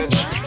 message?